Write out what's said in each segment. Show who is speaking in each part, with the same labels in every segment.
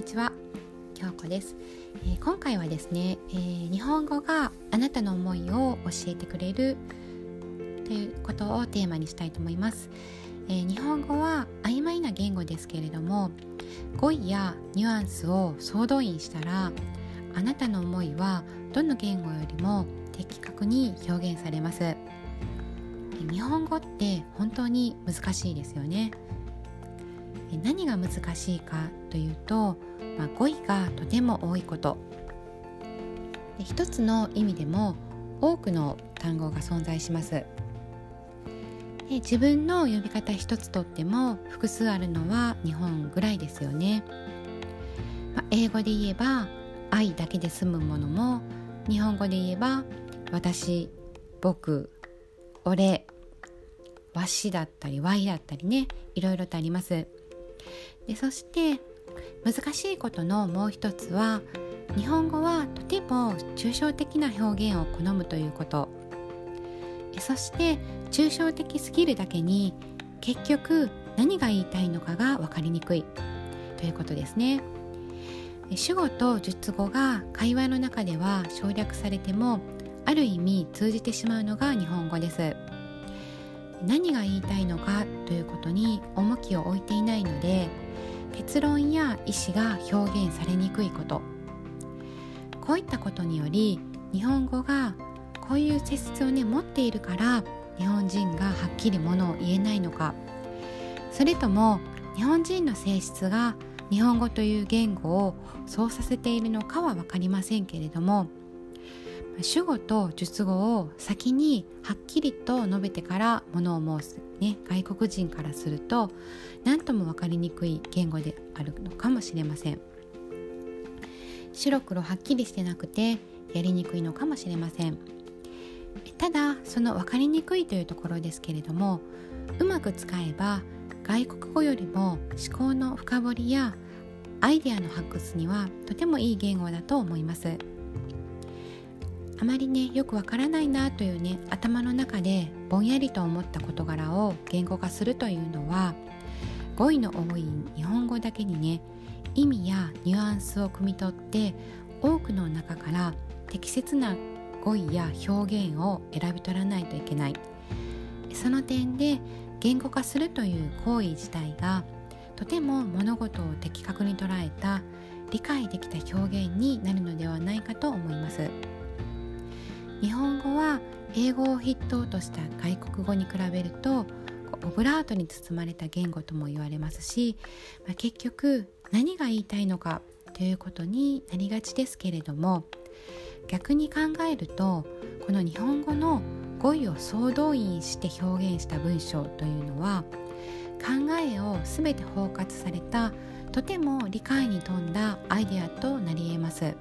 Speaker 1: にちは京子です、えー、今回はですね、えー、日本語があなたの思いを教えてくれるということをテーマにしたいと思います、えー、日本語は曖昧な言語ですけれども語彙やニュアンスを総動員したらあなたの思いはどの言語よりも的確に表現されます。日本語って本当に難しいですよね。何が難しいかというと、まあ、語彙がとても多いこと。で一つの意味でも多くの単語が存在します。で自分の呼び方一つとっても複数あるのは日本ぐらいですよね、まあ、英語で言えば愛だけで済むものも日本語で言えば私僕俺わしだったりわいだったりねいろいろとあります。でそして難しいことのもう一つは日本語はとても抽象的な表現を好むということ。そして抽象的すぎるだけに結局何が言いたいのかが分かりにくい。ということですね。主語と述語が会話の中では省略されてもある意味通じてしまうのが日本語です。何が言いたいのかということに重きを置いていないので結論や意思が表現されにくいこと。こういったことにより日本語がこういう性質をね持っているから日本人がはっきりものを言えないのか。それとも日本人の性質が日本語という言語をそうさせているのかは分かりませんけれども主語と述語を先にはっきりと述べてからものを申す、ね、外国人からすると何とも分かりにくい言語であるのかもしれません。白黒はっきりしてなくてやりにくいのかもしれません。ただその分かりにくいというところですけれどもうまく使えば外国語よりも思考の深掘りやアイデアの発掘にはとてもいい言語だと思います。あまりねよくわからないなというね頭の中でぼんやりと思った事柄を言語化するというのは語彙の多い日本語だけにね意味やニュアンスを汲み取って多くの中から適切な語彙や表現を選び取らないといけないその点で言語化するという行為自体がとても物事を的確に捉えた理解できた表現になるのではないかと思います。日本語は英語を筆頭とした外国語に比べるとオブラートに包まれた言語とも言われますし、まあ、結局何が言いたいのかということになりがちですけれども逆に考えるとこの日本語の語彙を総動員して表現した文章というのは考えを全て包括されたとても理解に富んだアイデアとなり得ます。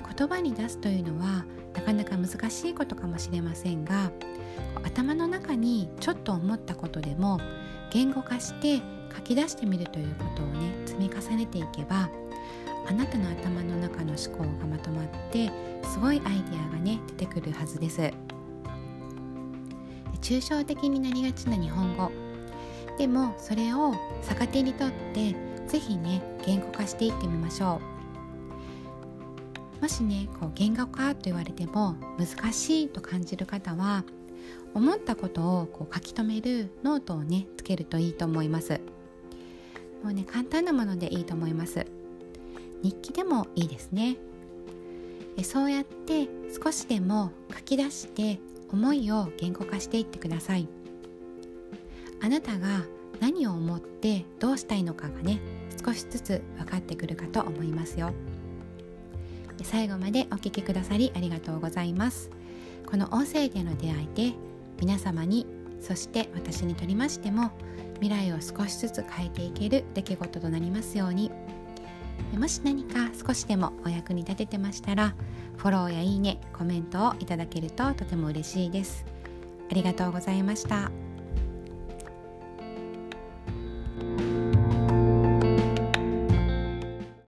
Speaker 1: 言葉に出すというのはなかなか難しいことかもしれませんが頭の中にちょっと思ったことでも言語化して書き出してみるということをね積み重ねていけばあなたの頭の中の思考がまとまってすごいアイデアがね出てくるはずです。抽象的になりがちな日本語。でもそれを逆手にとって是非ね言語化していってみましょう。もしねこう言語化と言われても難しいと感じる方は思ったことをこう書き留めるノートをねつけるといいと思います。もうね簡単なものでいいと思います。日記でもいいですね。そうやって少しでも書き出して思いを言語化していってください。あなたが何を思ってどうしたいのかがね少しずつ分かってくるかと思いますよ。最後までお聴きくださりありがとうございます。この音声での出会いで皆様にそして私にとりましても未来を少しずつ変えていける出来事となりますように。もし何か少しでもお役に立ててましたらフォローやいいねコメントをいただけるととても嬉しいです。ありがとうございました。